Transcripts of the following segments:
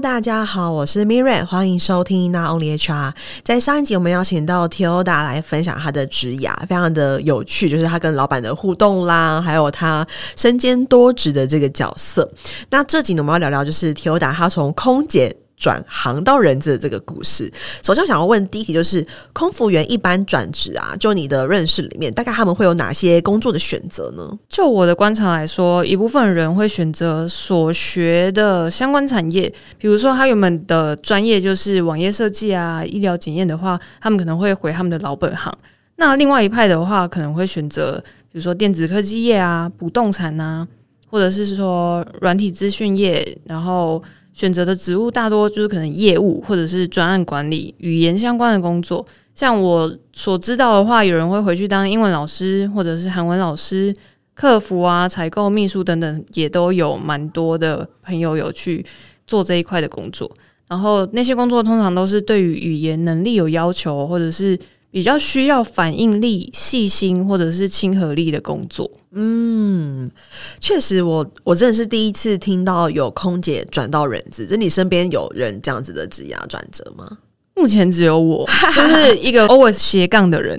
大家好，我是 Mirre，欢迎收听 Only HR。在上一集，我们邀请到 Tioda 来分享他的职涯，非常的有趣，就是他跟老板的互动啦，还有他身兼多职的这个角色。那这集呢，我们要聊聊，就是 Tioda 她从空姐。转行到人资的这个故事，首先我想要问第一题，就是空服员一般转职啊，就你的认识里面，大概他们会有哪些工作的选择呢？就我的观察来说，一部分人会选择所学的相关产业，比如说他原本的专业就是网页设计啊、医疗检验的话，他们可能会回他们的老本行。那另外一派的话，可能会选择比如说电子科技业啊、不动产啊，或者是说软体资讯业，然后。选择的职务大多就是可能业务或者是专案管理、语言相关的工作。像我所知道的话，有人会回去当英文老师，或者是韩文老师、客服啊、采购、秘书等等，也都有蛮多的朋友有去做这一块的工作。然后那些工作通常都是对于语言能力有要求，或者是比较需要反应力、细心或者是亲和力的工作。嗯，确实我，我我真的是第一次听到有空姐转到人资。就你身边有人这样子的职业转折吗？目前只有我，就是一个 always 斜杠的人。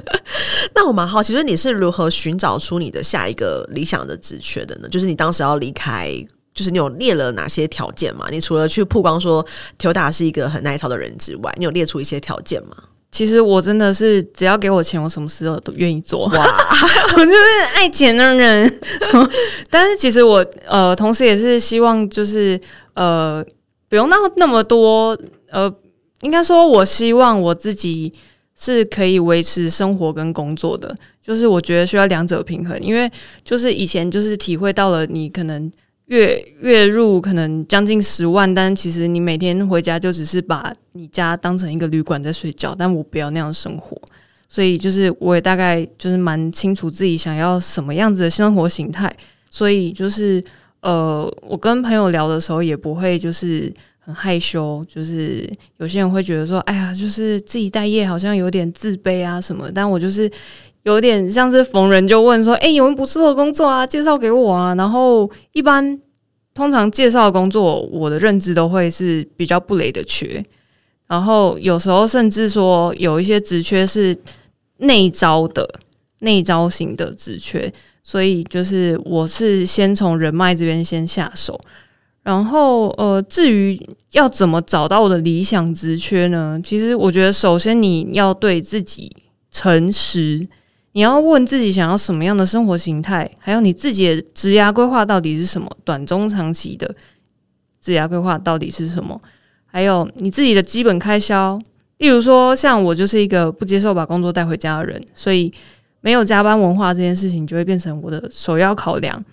那我蛮好奇，就是你是如何寻找出你的下一个理想的职缺的呢？就是你当时要离开，就是你有列了哪些条件吗？你除了去曝光说 Tilda 是一个很耐操的人之外，你有列出一些条件吗？其实我真的是只要给我钱，我什么事都愿意做。哇，我就是爱钱的人。但是其实我呃，同时也是希望就是呃，不用那那么多呃，应该说我希望我自己是可以维持生活跟工作的。就是我觉得需要两者平衡，因为就是以前就是体会到了你可能。月月入可能将近十万，但其实你每天回家就只是把你家当成一个旅馆在睡觉。但我不要那样生活，所以就是我也大概就是蛮清楚自己想要什么样子的生活形态。所以就是呃，我跟朋友聊的时候也不会就是很害羞，就是有些人会觉得说，哎呀，就是自己待业好像有点自卑啊什么。但我就是。有点像是逢人就问说：“哎、有没有不错的工作啊？介绍给我啊！”然后一般通常介绍工作，我的认知都会是比较不雷的缺。然后有时候甚至说有一些职缺是内招的、内招型的职缺，所以就是我是先从人脉这边先下手。然后呃，至于要怎么找到我的理想职缺呢？其实我觉得首先你要对自己诚实。你要问自己想要什么样的生活形态，还有你自己的职涯规划到底是什么？短中长期的职涯规划到底是什么？还有你自己的基本开销，例如说，像我就是一个不接受把工作带回家的人，所以没有加班文化这件事情就会变成我的首要考量。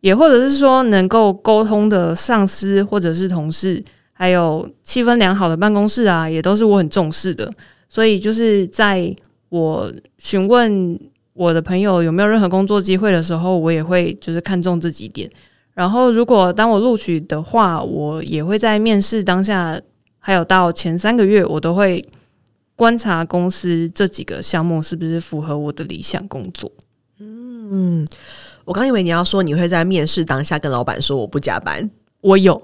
也或者是说，能够沟通的上司或者是同事，还有气氛良好的办公室啊，也都是我很重视的。所以就是在我询问。我的朋友有没有任何工作机会的时候，我也会就是看重这几点。然后，如果当我录取的话，我也会在面试当下，还有到前三个月，我都会观察公司这几个项目是不是符合我的理想工作。嗯，我刚以为你要说你会在面试当下跟老板说我不加班，我有，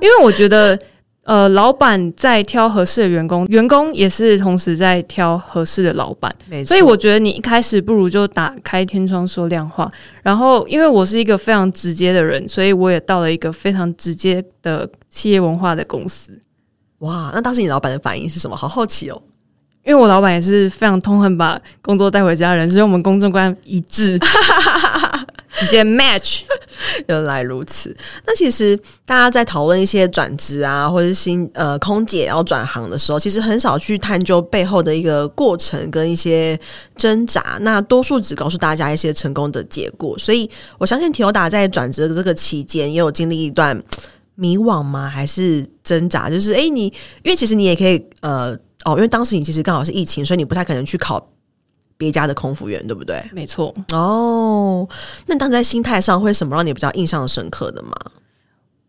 因为我觉得。呃，老板在挑合适的员工，员工也是同时在挑合适的老板。所以我觉得你一开始不如就打开天窗说亮话。然后，因为我是一个非常直接的人，所以我也到了一个非常直接的企业文化的公司。哇，那当时你老板的反应是什么？好好奇哦。因为我老板也是非常痛恨把工作带回家的人，所以我们工作观一致。直接 match，原来如此。那其实大家在讨论一些转职啊，或者是新呃空姐要转行的时候，其实很少去探究背后的一个过程跟一些挣扎。那多数只告诉大家一些成功的结果。所以我相信提欧达在转职的这个期间，也有经历一段迷惘吗？还是挣扎？就是诶，你因为其实你也可以呃哦，因为当时你其实刚好是疫情，所以你不太可能去考。别家的空服员对不对？没错。哦，那当时在心态上会什么让你比较印象深刻的吗？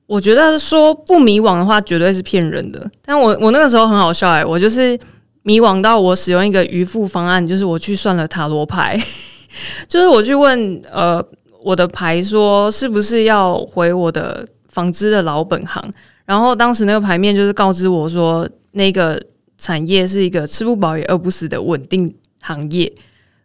我觉得说不迷惘的话，绝对是骗人的。但我我那个时候很好笑哎、欸，我就是迷惘到我使用一个渔夫方案，就是我去算了塔罗牌，就是我去问呃我的牌说是不是要回我的纺织的老本行。然后当时那个牌面就是告知我说，那个产业是一个吃不饱也饿不死的稳定行业。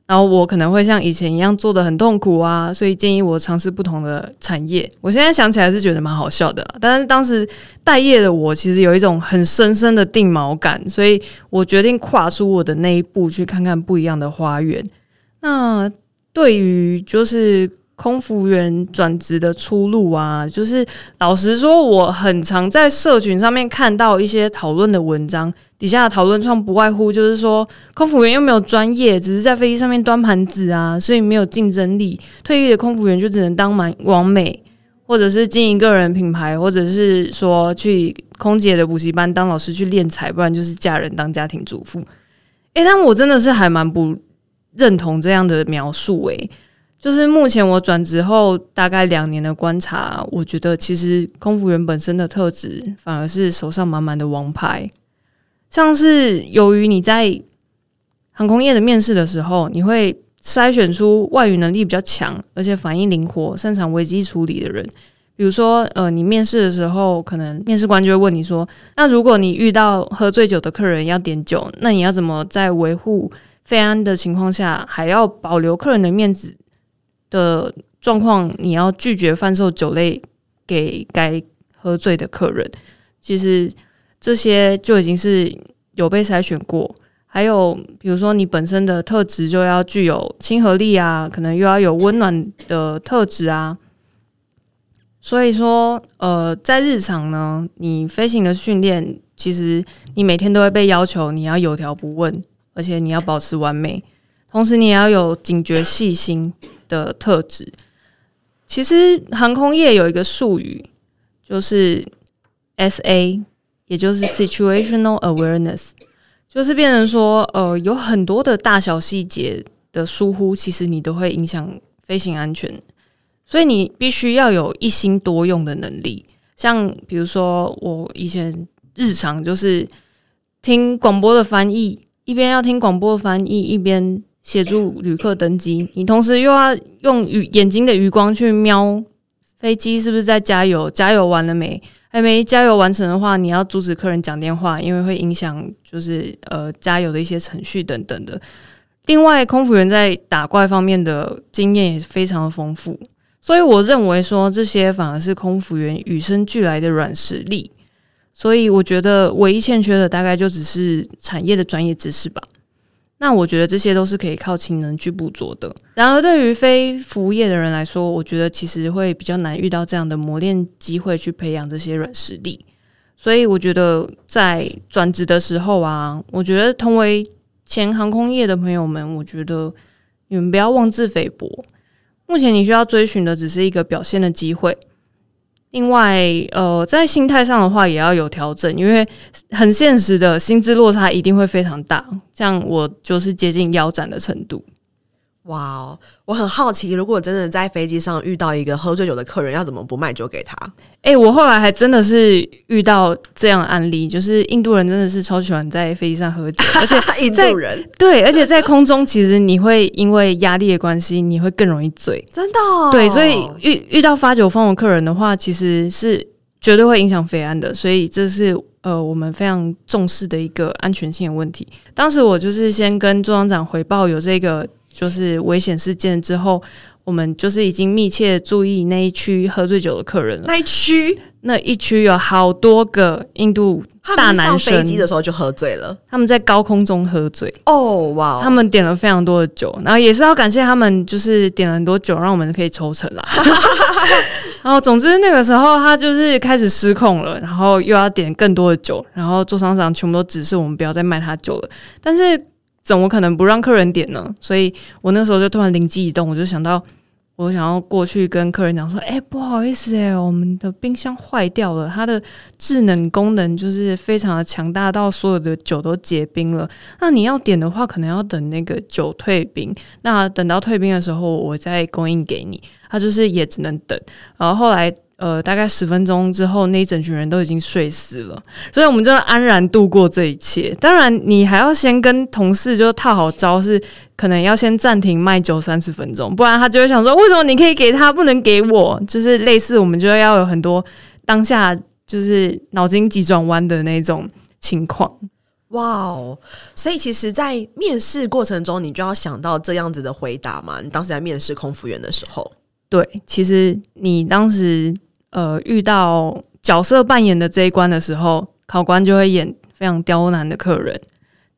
然后我可能会像以前一样做的很痛苦啊，所以建议我尝试不同的产业。我现在想起来是觉得蛮好笑的，但是当时待业的我其实有一种很深深的定锚感，所以我决定跨出我的那一步，去看看不一样的花园。那对于就是。空服员转职的出路啊，就是老实说，我很常在社群上面看到一些讨论的文章，底下的讨论创不外乎就是说，空服员又没有专业，只是在飞机上面端盘子啊，所以没有竞争力。退役的空服员就只能当满王美，或者是经营个人品牌，或者是说去空姐的补习班当老师去练才，不然就是嫁人当家庭主妇。诶、但我真的是还蛮不认同这样的描述诶、就是目前我转职后大概两年的观察，我觉得其实空服员本身的特质反而是手上满满的王牌。像是由于你在航空业的面试的时候，你会筛选出外语能力比较强，而且反应灵活、擅长危机处理的人。比如说，呃，你面试的时候，可能面试官就会问你说：“那如果你遇到喝醉酒的客人要点酒，那你要怎么在维护费安的情况下，还要保留客人的面子？”的状况，你要拒绝贩售酒类给该喝醉的客人。其实这些就已经是有被筛选过。还有，比如说你本身的特质就要具有亲和力啊，可能又要有温暖的特质啊。所以说，呃，在日常呢，你飞行的训练，其实你每天都会被要求你要有条不紊，而且你要保持完美，同时你也要有警觉细心。的特质，其实航空业有一个术语，就是 SA，也就是 Situational Awareness，就是变成说，呃，有很多的大小细节的疏忽，其实你都会影响飞行安全，所以你必须要有一心多用的能力。像比如说，我以前日常就是听广播的翻译，一边要听广播的翻译，一边。协助旅客登机，你同时又要用眼睛的余光去瞄飞机是不是在加油，加油完了没？还没加油完成的话，你要阻止客人讲电话，因为会影响就是呃加油的一些程序等等的。另外，空服员在打怪方面的经验也是非常的丰富，所以我认为说这些反而是空服员与生俱来的软实力。所以我觉得唯一欠缺的大概就只是产业的专业知识吧。那我觉得这些都是可以靠勤能去捕捉的。然而，对于非服务业的人来说，我觉得其实会比较难遇到这样的磨练机会去培养这些软实力。所以，我觉得在转职的时候啊，我觉得同为前航空业的朋友们，我觉得你们不要妄自菲薄。目前你需要追寻的只是一个表现的机会。另外，呃，在心态上的话也要有调整，因为很现实的薪资落差一定会非常大，像我就是接近腰斩的程度。哇哦，我很好奇，如果真的在飞机上遇到一个喝醉酒的客人，要怎么不卖酒给他？诶、欸，我后来还真的是遇到这样的案例，就是印度人真的是超喜欢在飞机上喝酒，而且印度人对，而且在空中其实你会因为压力的关系，你会更容易醉，真的、哦。对，所以遇遇到发酒疯的客人的话，其实是绝对会影响飞安的，所以这是呃我们非常重视的一个安全性的问题。当时我就是先跟座舱长回报有这个。就是危险事件之后，我们就是已经密切注意那一区喝醉酒的客人了。那一区，那一区有好多个印度大男生。飞机的时候就喝醉了，他们在高空中喝醉。哦，哇！他们点了非常多的酒，然后也是要感谢他们，就是点了很多酒，让我们可以抽成啦。然后，总之那个时候他就是开始失控了，然后又要点更多的酒，然后座舱长全部都指示我们不要再卖他酒了，但是。怎么可能不让客人点呢？所以我那时候就突然灵机一动，我就想到，我想要过去跟客人讲说：“哎，不好意思，哎，我们的冰箱坏掉了，它的制冷功能就是非常的强大，到所有的酒都结冰了。那你要点的话，可能要等那个酒退冰。那等到退冰的时候，我再供应给你。他就是也只能等。然后后来。”呃，大概十分钟之后，那一整群人都已经睡死了，所以我们就安然度过这一切。当然，你还要先跟同事就套好招，是可能要先暂停卖酒三十分钟，不然他就会想说，为什么你可以给他，不能给我？就是类似，我们就要有很多当下就是脑筋急转弯的那种情况。哇哦！所以其实，在面试过程中，你就要想到这样子的回答嘛？你当时在面试空服员的时候，对，其实你当时呃遇到角色扮演的这一关的时候，考官就会演非常刁难的客人，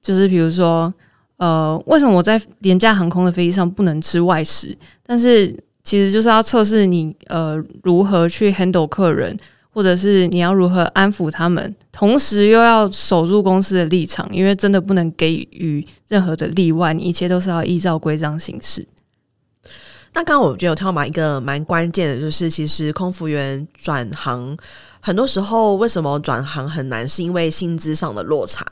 就是比如说，呃，为什么我在廉价航空的飞机上不能吃外食？但是其实就是要测试你呃如何去 handle 客人。或者是你要如何安抚他们，同时又要守住公司的立场，因为真的不能给予任何的例外，你一切都是要依照规章行事。那刚刚我觉得有听到嘛，一个蛮关键的，就是其实空服员转行，很多时候为什么转行很难，是因为薪资上的落差。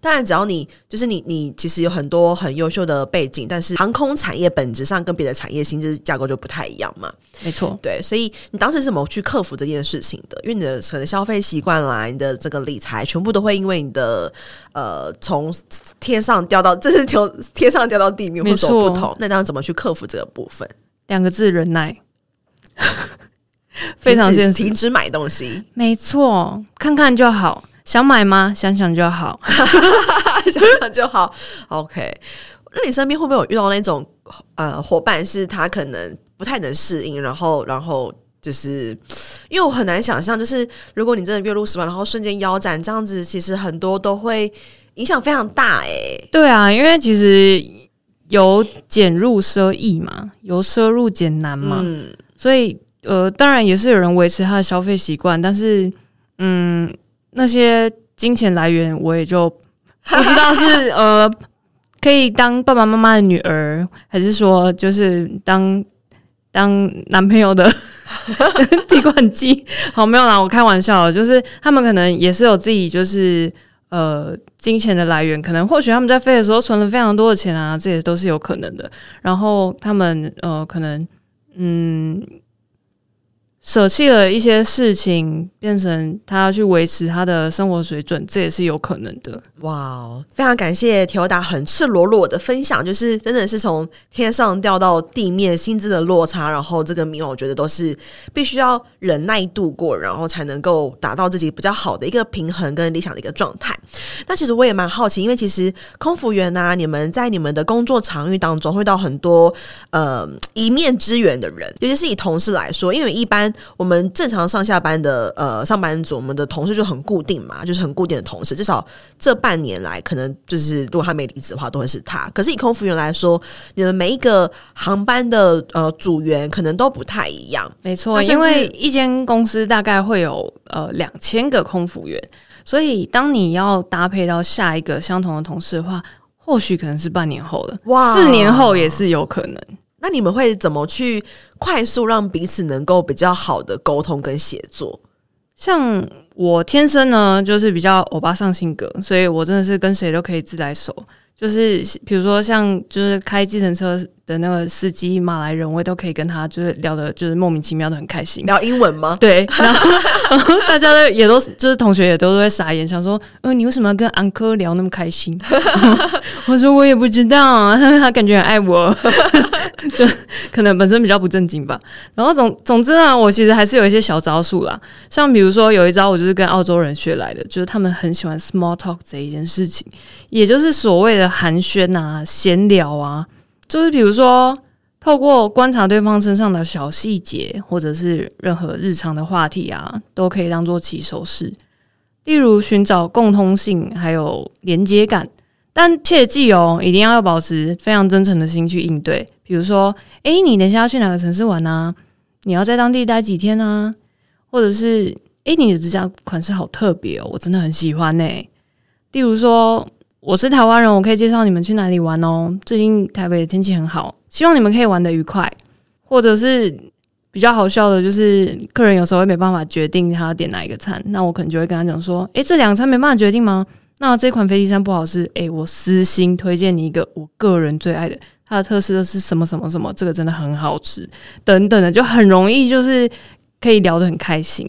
当然，只要你就是你，你其实有很多很优秀的背景，但是航空产业本质上跟别的产业薪资架构就不太一样嘛。没错，对，所以你当时是怎么去克服这件事情的？因为你的可能消费习惯啦，你的这个理财，全部都会因为你的呃从天上掉到，这是从天上掉到地面，会有不同。那当时怎么去克服这个部分？两个字：忍耐。非常现实，停止买东西。没错，看看就好。想买吗？想想就好，想想就好。OK，那你身边会不会有遇到那种呃伙伴，是他可能不太能适应，然后然后就是因为我很难想象，就是如果你真的月入十万，然后瞬间腰斩这样子，其实很多都会影响非常大。哎，对啊，因为其实由俭入奢易嘛，由奢入俭难嘛，嗯，所以呃，当然也是有人维持他的消费习惯，但是嗯。那些金钱来源，我也就 不知道是呃，可以当爸爸妈妈的女儿，还是说就是当当男朋友的 提款机。好，没有啦，我开玩笑，就是他们可能也是有自己就是呃金钱的来源，可能或许他们在飞的时候存了非常多的钱啊，这也都是有可能的。然后他们呃可能嗯。舍弃了一些事情，变成他要去维持他的生活水准，这也是有可能的。哇哦，非常感谢 Tilda 很赤裸裸的分享，就是真的是从天上掉到地面，薪资的落差，然后这个迷惘，我觉得都是必须要忍耐度过，然后才能够达到自己比较好的一个平衡跟理想的一个状态。那其实我也蛮好奇，因为其实空服员啊，你们在你们的工作场域当中会到很多呃一面之缘的人，尤其是以同事来说，因为一般般。我们正常上下班的呃上班族，我们的同事就很固定嘛，就是很固定的同事。至少这半年来，可能就是如果他没离职的话，都会是他。可是以空服员来说，你们每一个航班的呃组员可能都不太一样。没错，因为一间公司大概会有呃两千个空服员，所以当你要搭配到下一个相同的同事的话，或许可能是半年后了，哇，四年后也是有可能。那你们会怎么去快速让彼此能够比较好的沟通跟协作？像我天生呢，就是比较欧巴上性格，所以我真的是跟谁都可以自来熟。就是比如说像就是开计程车的那个司机马来人，我也都可以跟他就是聊的，就是莫名其妙的很开心。聊英文吗？对，然后大家都也都就是同学也都会傻眼，想说，呃，你为什么要跟安科聊那么开心？我说我也不知道啊，他感觉很爱我，就可能本身比较不正经吧。然后总总之啊，我其实还是有一些小招数啦，像比如说有一招，我就是跟澳洲人学来的，就是他们很喜欢 small talk 这一件事情，也就是所谓的。寒暄啊，闲聊啊，就是比如说，透过观察对方身上的小细节，或者是任何日常的话题啊，都可以当做起手式。例如寻找共通性，还有连接感。但切记哦，一定要要保持非常真诚的心去应对。比如说，诶，你等一下要去哪个城市玩啊？你要在当地待几天啊？或者是，诶，你的指甲款式好特别哦，我真的很喜欢呢。例如说。我是台湾人，我可以介绍你们去哪里玩哦。最近台北的天气很好，希望你们可以玩得愉快。或者是比较好笑的，就是客人有时候会没办法决定他要点哪一个餐，那我可能就会跟他讲说：“诶，这两餐没办法决定吗？那这款飞机餐不好吃，诶，我私心推荐你一个我个人最爱的，它的特色是什么什么什么，这个真的很好吃，等等的，就很容易就是可以聊得很开心。”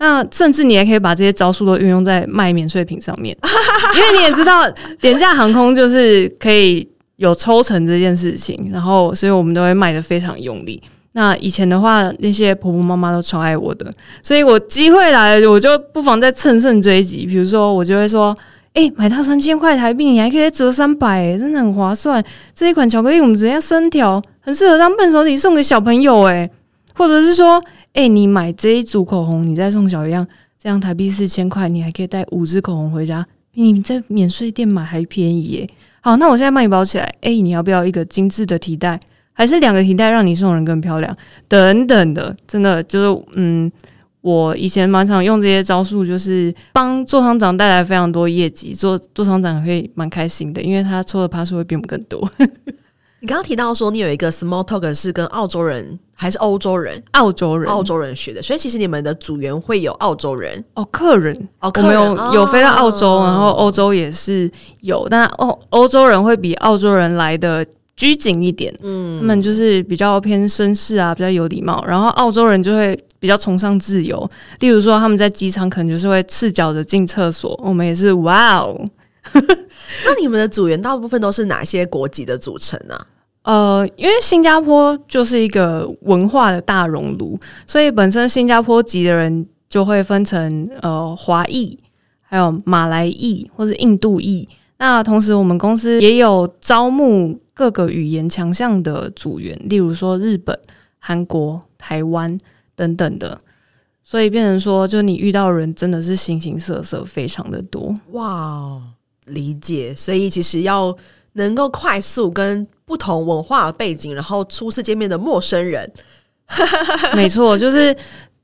那甚至你还可以把这些招数都运用在卖免税品上面，因为你也知道廉价航空就是可以有抽成这件事情，然后所以我们都会卖的非常用力。那以前的话，那些婆婆妈妈都超爱我的，所以我机会来了，我就不妨再乘胜追击。比如说，我就会说：“哎、买它三千块台币，你还可以折三百，真的很划算。这一款巧克力，我们直接生条，很适合当伴手礼送给小朋友。哎，或者是说，哎、你买这一组口红，你再送小样，这样台币四千块，你还可以带五支口红回家，比你在免税店买还便宜耶。好，那我现在帮你包起来。哎、你要不要一个精致的提袋？”还是两个提袋让你送人更漂亮，等等的，真的就是，嗯，我以前蛮常用这些招数，就是帮座舱长带来非常多业绩，做座舱长会蛮开心的，因为他抽的趴数会比我们更多。你刚刚提到说你有一个 small talk 是跟澳洲人还是欧洲人？澳洲人，澳洲人学的，所以其实你们的组员会有澳洲人哦，客人哦，客人我们有有飞到澳洲，哦、然后欧洲也是有，但欧欧洲人会比澳洲人来的。拘谨一点，嗯，他们就是比较偏绅士啊，比较有礼貌。然后澳洲人就会比较崇尚自由，例如说他们在机场可能就是会赤脚的进厕所，我们也是哇哦。那你们的组员大部分都是哪些国籍的组成呢？啊？呃，因为新加坡就是一个文化的大熔炉，所以本身新加坡籍的人就会分成呃华裔，还有马来裔或者印度裔。那同时我们公司也有招募。各个语言强项的组员，例如说日本、韩国、台湾等等的，所以变成说，就你遇到的人真的是形形色色，非常的多。哇，理解。所以其实要能够快速跟不同文化背景，然后初次见面的陌生人，没错，就是。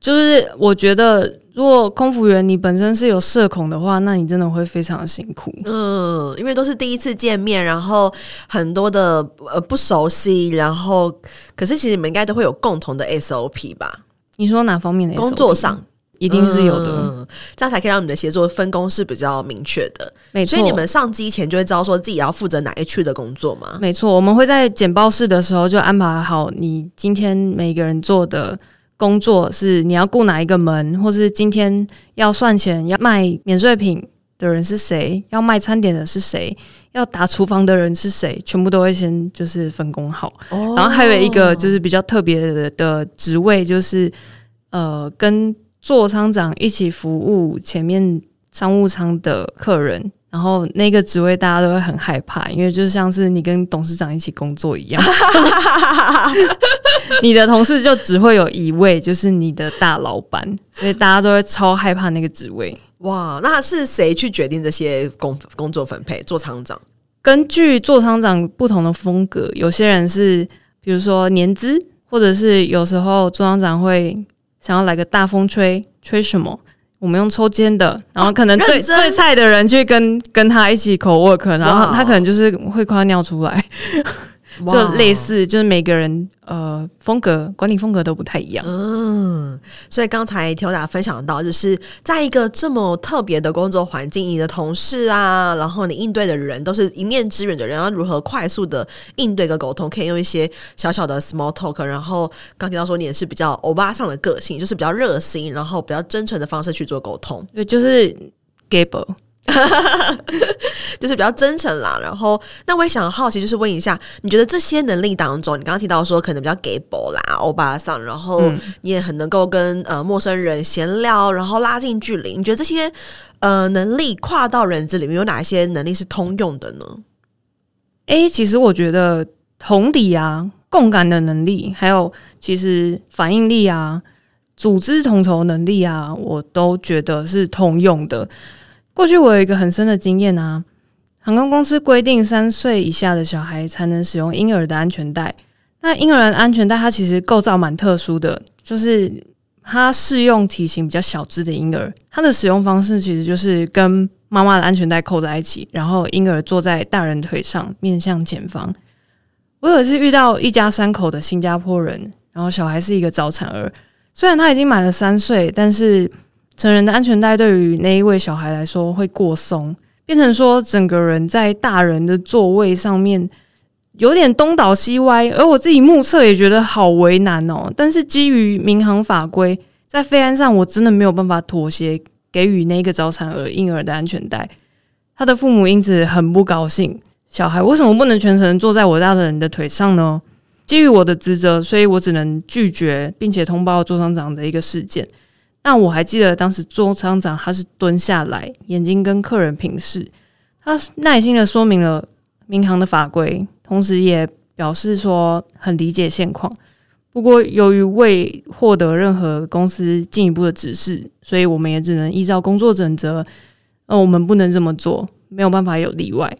就是我觉得，如果空服员你本身是有社恐的话，那你真的会非常辛苦。嗯，因为都是第一次见面，然后很多的呃不熟悉，然后可是其实你们应该都会有共同的 SOP 吧？你说哪方面的 SOP？工作上一定是有的，嗯，这样才可以让你们的协作分工是比较明确的。没错，所以你们上机前就会知道说自己要负责哪一区的工作吗？没错，我们会在简报室的时候就安排好你今天每个人做的。工作是你要顾哪一个门，或是今天要算钱、要卖免税品的人是谁，要卖餐点的是谁，要打厨房的人是谁，全部都会先就是分工好。Oh. 然后还有一个就是比较特别的的职位，就是呃跟座舱长一起服务前面商务舱的客人。然后那个职位大家都会很害怕，因为就像是你跟董事长一起工作一样，你的同事就只会有一位，就是你的大老板，所以大家都会超害怕那个职位。哇，那是谁去决定这些工工作分配？做厂长根据做厂长不同的风格，有些人是比如说年资，或者是有时候做厂长会想要来个大风吹，吹什么？我们用抽签的，然后可能最、哦、最菜的人去跟跟他一起 co work，然后他可能就是会快尿出来。就类似，就是每个人呃风格管理风格都不太一样。嗯，所以刚才听大家分享到，就是在一个这么特别的工作环境，你的同事啊，然后你应对的人都是一面之缘的人，要如何快速的应对跟沟通？可以用一些小小的 small talk，然后刚提到说你也是比较欧巴上的个性，就是比较热心，然后比较真诚的方式去做沟通。对，就是 gable。就是比较真诚啦，然后那我也想好奇，就是问一下，你觉得这些能力当中，你刚刚提到说可能比较给博啦、欧巴桑，然后你也很能够跟呃陌生人闲聊，然后拉近距离。你觉得这些呃能力跨到人资里面有哪些能力是通用的呢？诶，其实我觉得同理啊、共感的能力，还有其实反应力啊、组织统筹能力啊，我都觉得是通用的。过去我有一个很深的经验啊，航空公司规定三岁以下的小孩才能使用婴儿的安全带。那婴儿的安全带它其实构造蛮特殊的，就是它适用体型比较小只的婴儿。它的使用方式其实就是跟妈妈的安全带扣在一起，然后婴儿坐在大人腿上，面向前方。我有一次遇到一家三口的新加坡人，然后小孩是一个早产儿，虽然他已经满了三岁，但是。成人的安全带对于那一位小孩来说会过松，变成说整个人在大人的座位上面有点东倒西歪，而我自己目测也觉得好为难哦。但是基于民航法规，在飞安上我真的没有办法妥协，给予那个早产儿婴儿的安全带。他的父母因此很不高兴，小孩为什么不能全程坐在我大人的腿上呢？基于我的职责，所以我只能拒绝，并且通报座舱长的一个事件。那我还记得当时座舱长他是蹲下来，眼睛跟客人平视，他耐心的说明了民航的法规，同时也表示说很理解现况。不过由于未获得任何公司进一步的指示，所以我们也只能依照工作准则，呃，我们不能这么做，没有办法有例外。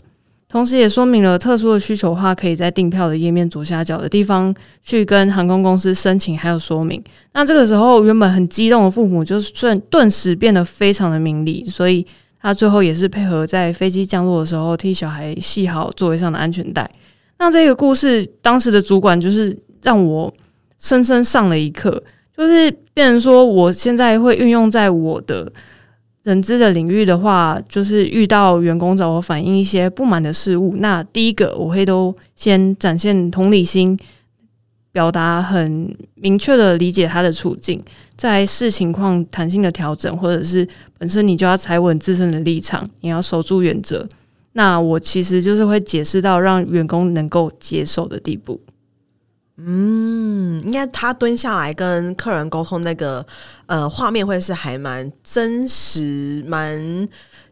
同时也说明了特殊的需求话，可以在订票的页面左下角的地方去跟航空公司申请，还有说明。那这个时候，原本很激动的父母就瞬顿时变得非常的明理，所以他最后也是配合在飞机降落的时候替小孩系好座位上的安全带。那这个故事，当时的主管就是让我深深上了一课，就是变成说，我现在会运用在我的。人资的领域的话，就是遇到员工找我反映一些不满的事物，那第一个我会都先展现同理心，表达很明确的理解他的处境，在视情况弹性的调整，或者是本身你就要踩稳自身的立场，你要守住原则。那我其实就是会解释到让员工能够接受的地步。嗯，应该他蹲下来跟客人沟通那个呃画面会是还蛮真实、蛮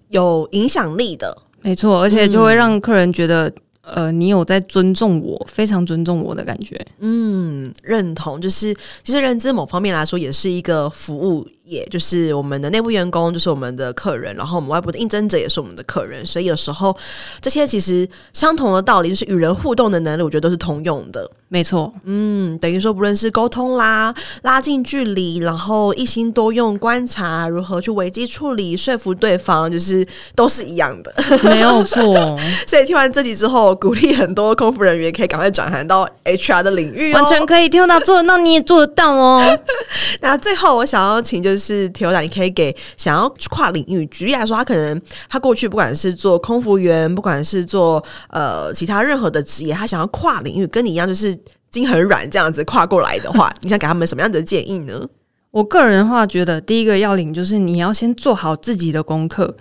有影响力的，没错，而且就会让客人觉得、嗯、呃你有在尊重我，非常尊重我的感觉。嗯，认同，就是其实认知某方面来说也是一个服务。也就是我们的内部员工，就是我们的客人，然后我们外部的应征者也是我们的客人，所以有时候这些其实相同的道理，就是与人互动的能力，我觉得都是通用的。没错，嗯，等于说不论是沟通啦、拉近距离，然后一心多用、观察如何去危机处理、说服对方，就是都是一样的，没有错。所以听完这集之后，鼓励很多空服人员可以赶快转行到 HR 的领域哦，完全可以听到，做得到你也做得到哦。那最后我想要请就是。是 Tilda，你可以给想要跨领域，举例来说，他可能他过去不管是做空服员，不管是做呃其他任何的职业，他想要跨领域，跟你一样就是筋很软这样子跨过来的话，你想给他们什么样的建议呢？我个人的话，觉得第一个要领就是你要先做好自己的功课。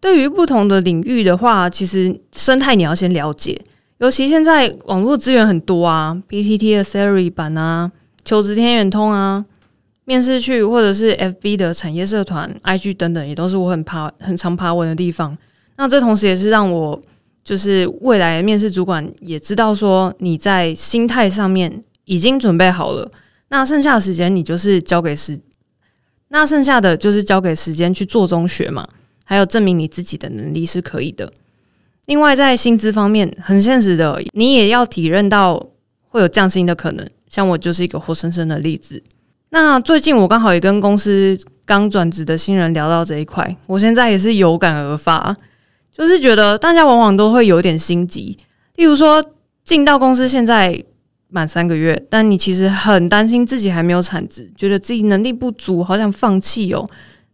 对于不同的领域的话，其实生态你要先了解，尤其现在网络资源很多啊，PTT 的 Siri 版啊，求职天眼通啊。面试去，或者是 FB 的产业社团、IG 等等，也都是我很爬、很常爬文的地方。那这同时也是让我，就是未来面试主管也知道说你在心态上面已经准备好了。那剩下的时间你就是交给时，那剩下的就是交给时间去做中学嘛，还有证明你自己的能力是可以的。另外在薪资方面，很现实的，你也要体认到会有降薪的可能。像我就是一个活生生的例子。那最近我刚好也跟公司刚转职的新人聊到这一块，我现在也是有感而发，就是觉得大家往往都会有点心急。例如说，进到公司现在满三个月，但你其实很担心自己还没有产值，觉得自己能力不足，好想放弃哦。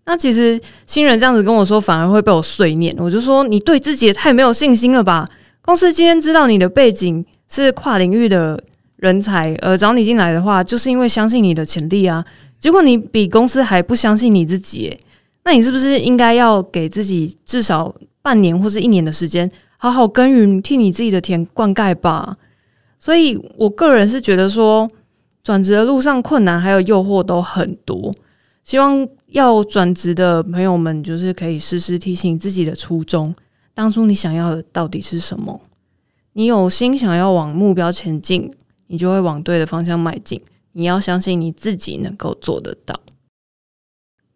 那其实新人这样子跟我说，反而会被我碎念。我就说，你对自己也太没有信心了吧？公司今天知道你的背景是跨领域的。人才呃找你进来的话，就是因为相信你的潜力啊。结果你比公司还不相信你自己，那你是不是应该要给自己至少半年或是一年的时间，好好耕耘，替你自己的田灌溉吧？所以我个人是觉得说，转职的路上困难还有诱惑都很多，希望要转职的朋友们就是可以时时提醒自己的初衷，当初你想要的到底是什么？你有心想要往目标前进。你就会往对的方向迈进。你要相信你自己能够做得到。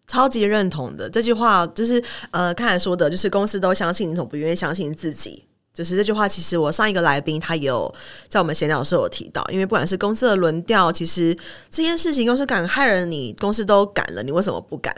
超级认同的这句话，就是呃，刚才说的，就是公司都相信你，总不愿意相信自己。就是这句话，其实我上一个来宾他也有在我们闲聊的时候有提到，因为不管是公司的轮调，其实这件事情公司敢害人，你公司都敢了，你为什么不敢？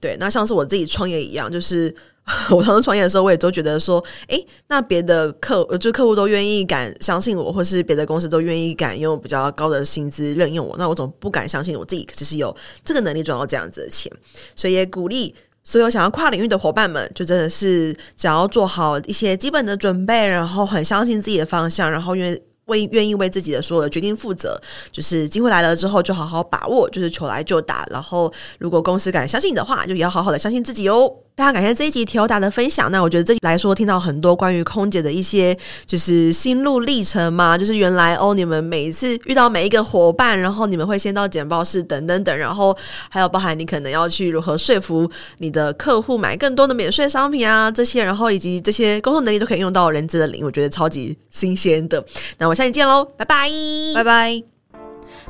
对，那像是我自己创业一样，就是。我当时创业的时候，我也都觉得说，诶，那别的客就客户都愿意敢相信我，或是别的公司都愿意敢用比较高的薪资任用我，那我总不敢相信我自己其实有这个能力赚到这样子的钱。所以也鼓励所有想要跨领域的伙伴们，就真的是只要做好一些基本的准备，然后很相信自己的方向，然后愿为愿意为自己的所有的决定负责。就是机会来了之后，就好好把握，就是求来就打。然后如果公司敢相信你的话，就也要好好的相信自己哦。非常感谢这一集 Tilda 的分享。那我觉得这来说，听到很多关于空姐的一些就是心路历程嘛，就是原来哦，你们每一次遇到每一个伙伴，然后你们会先到简报室等等等，然后还有包含你可能要去如何说服你的客户买更多的免税商品啊这些，然后以及这些沟通能力都可以用到人资的领，我觉得超级新鲜的。那我下期见喽，拜拜，拜拜。